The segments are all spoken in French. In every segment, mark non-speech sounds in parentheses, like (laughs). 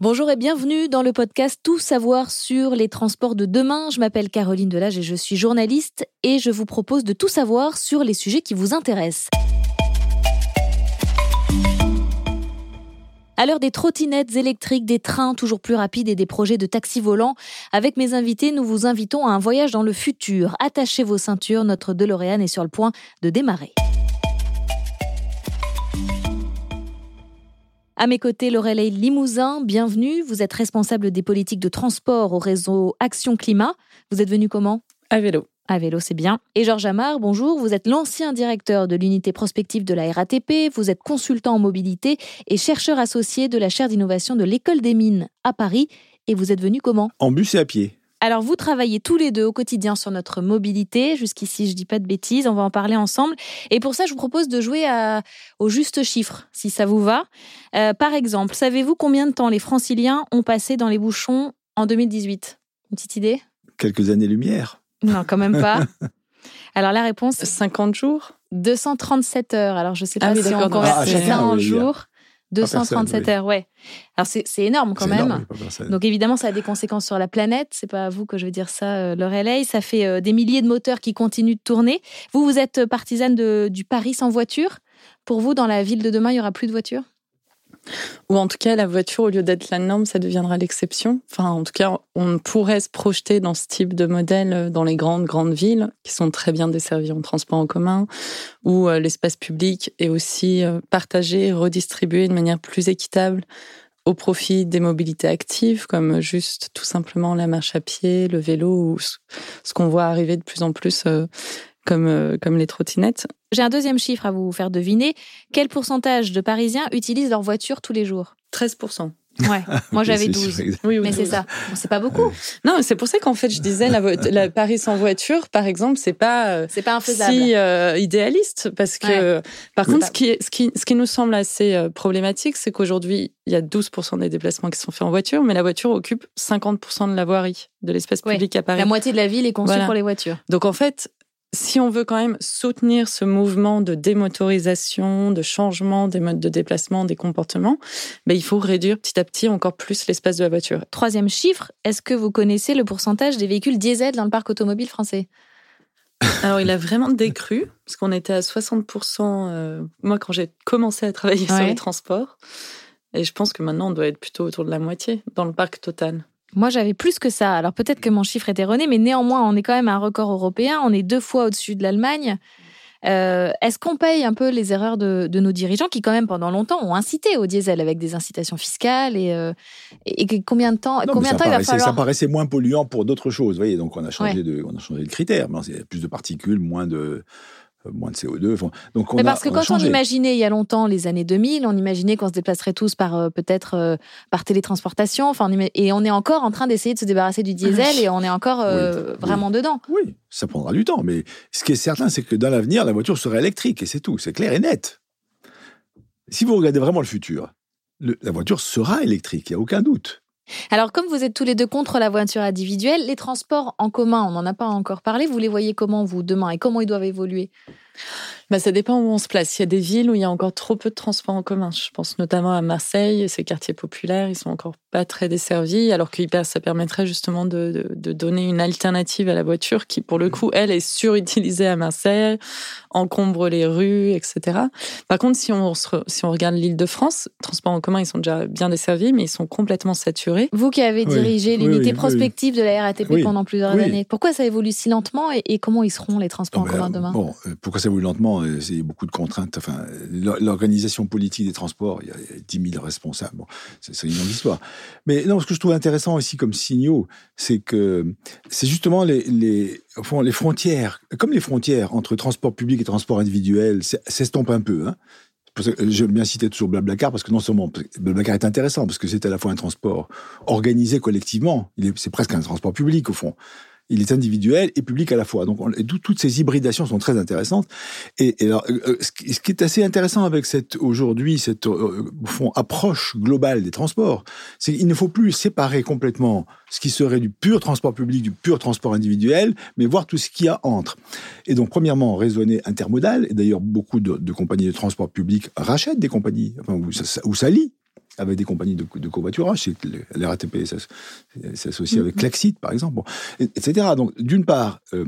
Bonjour et bienvenue dans le podcast Tout savoir sur les transports de demain. Je m'appelle Caroline Delage et je suis journaliste et je vous propose de tout savoir sur les sujets qui vous intéressent. À l'heure des trottinettes électriques, des trains toujours plus rapides et des projets de taxi volants, avec mes invités, nous vous invitons à un voyage dans le futur. Attachez vos ceintures, notre DeLorean est sur le point de démarrer. À mes côtés, Lorelei Limousin, bienvenue. Vous êtes responsable des politiques de transport au réseau Action Climat. Vous êtes venu comment? À vélo. À vélo, c'est bien. Et Georges Amar, bonjour. Vous êtes l'ancien directeur de l'unité prospective de la RATP. Vous êtes consultant en mobilité et chercheur associé de la chaire d'innovation de l'École des Mines à Paris. Et vous êtes venu comment? En bus et à pied. Alors, vous travaillez tous les deux au quotidien sur notre mobilité. Jusqu'ici, je dis pas de bêtises, on va en parler ensemble. Et pour ça, je vous propose de jouer au juste chiffre, si ça vous va. Euh, par exemple, savez-vous combien de temps les franciliens ont passé dans les bouchons en 2018 Une petite idée? Quelques années-lumière. Non, quand même pas. (laughs) Alors, la réponse? 50 jours? 237 heures. Alors, je sais Ah pas oui, si on convertit chacun, ça en jours. 237 oui. heures, ouais. Alors, c'est c'est énorme quand même. énorme. Donc évidemment, ça a des conséquences sur la planète. C'est pas à vous que je veux dire ça, euh, Lorelei. Ça fait euh, des milliers de moteurs qui continuent de tourner. Vous, vous êtes partisane de, du Paris sans voiture. Pour vous, dans la ville de demain, il y aura plus de voitures? Ou en tout cas, la voiture, au lieu d'être la norme, ça deviendra l'exception. Enfin, en tout cas, on pourrait se projeter dans ce type de modèle euh, dans les grandes, grandes villes, qui sont très bien desservies en transport en commun, où euh, l'espace public est aussi euh, partagé, redistribué de manière plus équitable au profit des mobilités actives, comme juste tout simplement la marche à pied, le vélo, ou ce qu'on voit arriver de plus en plus comme, euh, comme les trottinettes. J'ai un deuxième chiffre à vous faire deviner. Quel pourcentage de Parisiens utilisent leur voiture tous les jours? 13%. Ouais, moi j'avais (laughs) c'est 12. sûr, Oui, Mais c'est ça. Bon, c'est pas beaucoup. Non, c'est pour ça qu'en fait, je disais, la, Paris sans voiture, par exemple, c'est pas euh, C'est pas infaisable. si euh, idéaliste, parce que, par Oui. contre, ce qui, est- ce, qui, ce qui nous semble assez euh, problématique, c'est qu'aujourd'hui, il y a 12% des déplacements qui sont faits en voiture, mais la voiture occupe 50% de la voirie, de l'espace Ouais. public à Paris. La moitié de la ville est conçue Voilà. pour les voitures. Donc en fait, si on veut quand même soutenir ce mouvement de démotorisation, de changement des modes de déplacement, des comportements, ben, il faut réduire petit à petit encore plus l'espace de la voiture. Troisième chiffre, est-ce que vous connaissez le pourcentage des véhicules diesel dans le parc automobile français? Alors, il a vraiment décru, parce qu'on était à 60%, euh, moi, quand j'ai commencé à travailler sur les transports. Et je pense que maintenant, on doit être plutôt autour de la moitié dans le parc total. Moi, j'avais plus que ça. Alors peut-être que mon chiffre est erroné, mais néanmoins, on est quand même un record européen. On est deux fois au-dessus de l'Allemagne. Euh, Est-ce qu'on paye un peu les erreurs de, de nos dirigeants qui, quand même, pendant longtemps, ont incité au diesel avec des incitations fiscales et, euh, et, combien de temps, Non, combien de temps il va falloir ça paraissait moins polluant pour d'autres choses. Vous voyez, donc on a changé, Ouais. de, on a changé c'est plus de particules, moins de, moins de CO2. Enfin, donc on Mais a, parce que a quand on imaginait il y a longtemps les années 2000, on imaginait qu'on se déplacerait tous par euh, peut-être euh, par télétransportation. Enfin, on et on est encore en train d'essayer de se débarrasser du diesel et on est encore euh, Oui, vraiment dedans. Oui, ça prendra du temps. Mais ce qui est certain, c'est que dans l'avenir, la voiture sera électrique et c'est tout. C'est clair et net. Si vous regardez vraiment le futur, le- la voiture sera électrique, il n'y a aucun doute. Alors, comme vous êtes tous les deux contre la voiture individuelle, les transports en commun, on n'en a pas encore parlé. Vous les voyez comment, vous, demain et comment ils doivent évoluer? Bah, ça dépend où on se place. Il y a des villes où il y a encore trop peu de transports en commun. Je pense notamment à Marseille, ces quartiers populaires, ils sont encore pas très desservis, alors que ça permettrait justement de, de- de donner une alternative à la voiture qui, pour le coup, elle est surutilisée à Marseille, encombre les rues, etc. Par contre, si on, se si on regarde l'île de France, transports en commun, ils sont déjà bien desservis, mais ils sont complètement saturés. Vous qui avez dirigé oui, l'unité oui, oui. prospective de la RATP Oui, pendant plusieurs oui. années, pourquoi ça évolue si lentement et, et comment ils seront les transports en Non, commun euh, demain? Bon, euh, pourquoi ça évolue lentement euh, C'est beaucoup de contraintes. Enfin, l'or- l'organisation politique des transports, il y a 10 000 responsables. Bon, c'est une longue histoire. Mais non, ce que je trouve intéressant aussi comme signaux, c'est que c'est justement les, les, les frontières, comme les frontières entre transport public et transport individuel s'e- s'estompent un peu. Hein. Ça que J'aime bien citer toujours Blablacar parce que non seulement Blablacar est intéressant parce que c'est à la fois un transport organisé collectivement, c'est presque un transport public au fond. Il est individuel et public à la fois. Donc, on- toutes ces hybridations sont très intéressantes. Et, alors, euh, ce qui est assez intéressant avec cette aujourd'hui cette euh, approche globale des transports, c'est qu'il ne faut plus séparer complètement ce qui serait du pur transport public du pur transport individuel, mais voir tout ce qu'il y a entre. Et donc, premièrement, raisonner intermodal. Et d'ailleurs, beaucoup de, compagnies de transport public rachètent des compagnies, enfin, ou ça, ça- ou s'allient avec des compagnies de, de covoiturage. La RATP s'associe avec Klaxit, par exemple, etc. Donc, d'une part, euh,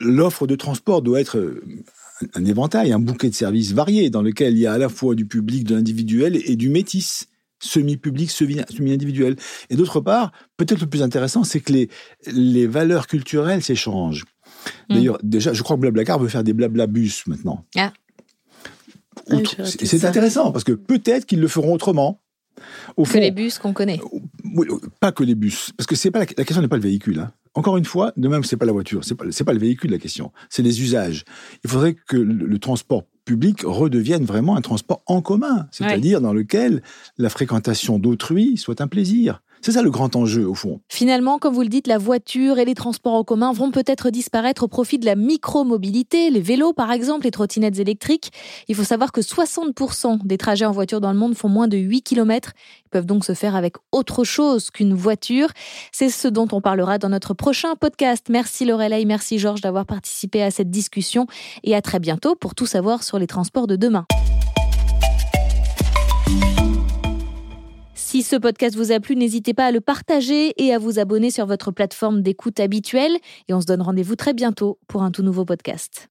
l'offre de transport doit être euh, un éventail, un bouquet de services variés dans lequel il y a à la fois du public, de l'individuel et du métis semi-public, semi-individuel. Et d'autre part, peut-être le plus intéressant, c'est que les, les valeurs culturelles s'échangent. Mm. D'ailleurs, déjà, je crois que Blablacar veut faire des bus maintenant. Ah. ah c'est intéressant parce que peut-être qu'ils le feront autrement. Au que les bus qu'on connaît. pas que les bus, parce que c'est pas la, question n'est pas le véhicule. Hein. Encore une fois, de même, c'est pas la voiture, c'est pas c'est pas le véhicule la question, c'est les usages. Il faudrait que le transport public redevienne vraiment un transport en commun, c'est-à-dire dans lequel la fréquentation d'autrui soit un plaisir. C'est ça le grand enjeu, au fond. Finalement, comme vous le dites, la voiture et les transports en commun vont peut-être disparaître au profit de la micro-mobilité, les vélos par exemple, les trottinettes électriques. Il faut savoir que 60% des trajets en voiture dans le monde font moins de 8 km. Ils peuvent donc se faire avec autre chose qu'une voiture. C'est ce dont on parlera dans notre prochain podcast. Merci Lorelai, merci Georges d'avoir participé à cette discussion et à très bientôt pour tout savoir sur les transports de demain. Si ce podcast vous a plu, n'hésitez pas à le partager et à vous abonner sur votre plateforme d'écoute habituelle. Et on se donne rendez-vous très bientôt pour un tout nouveau podcast.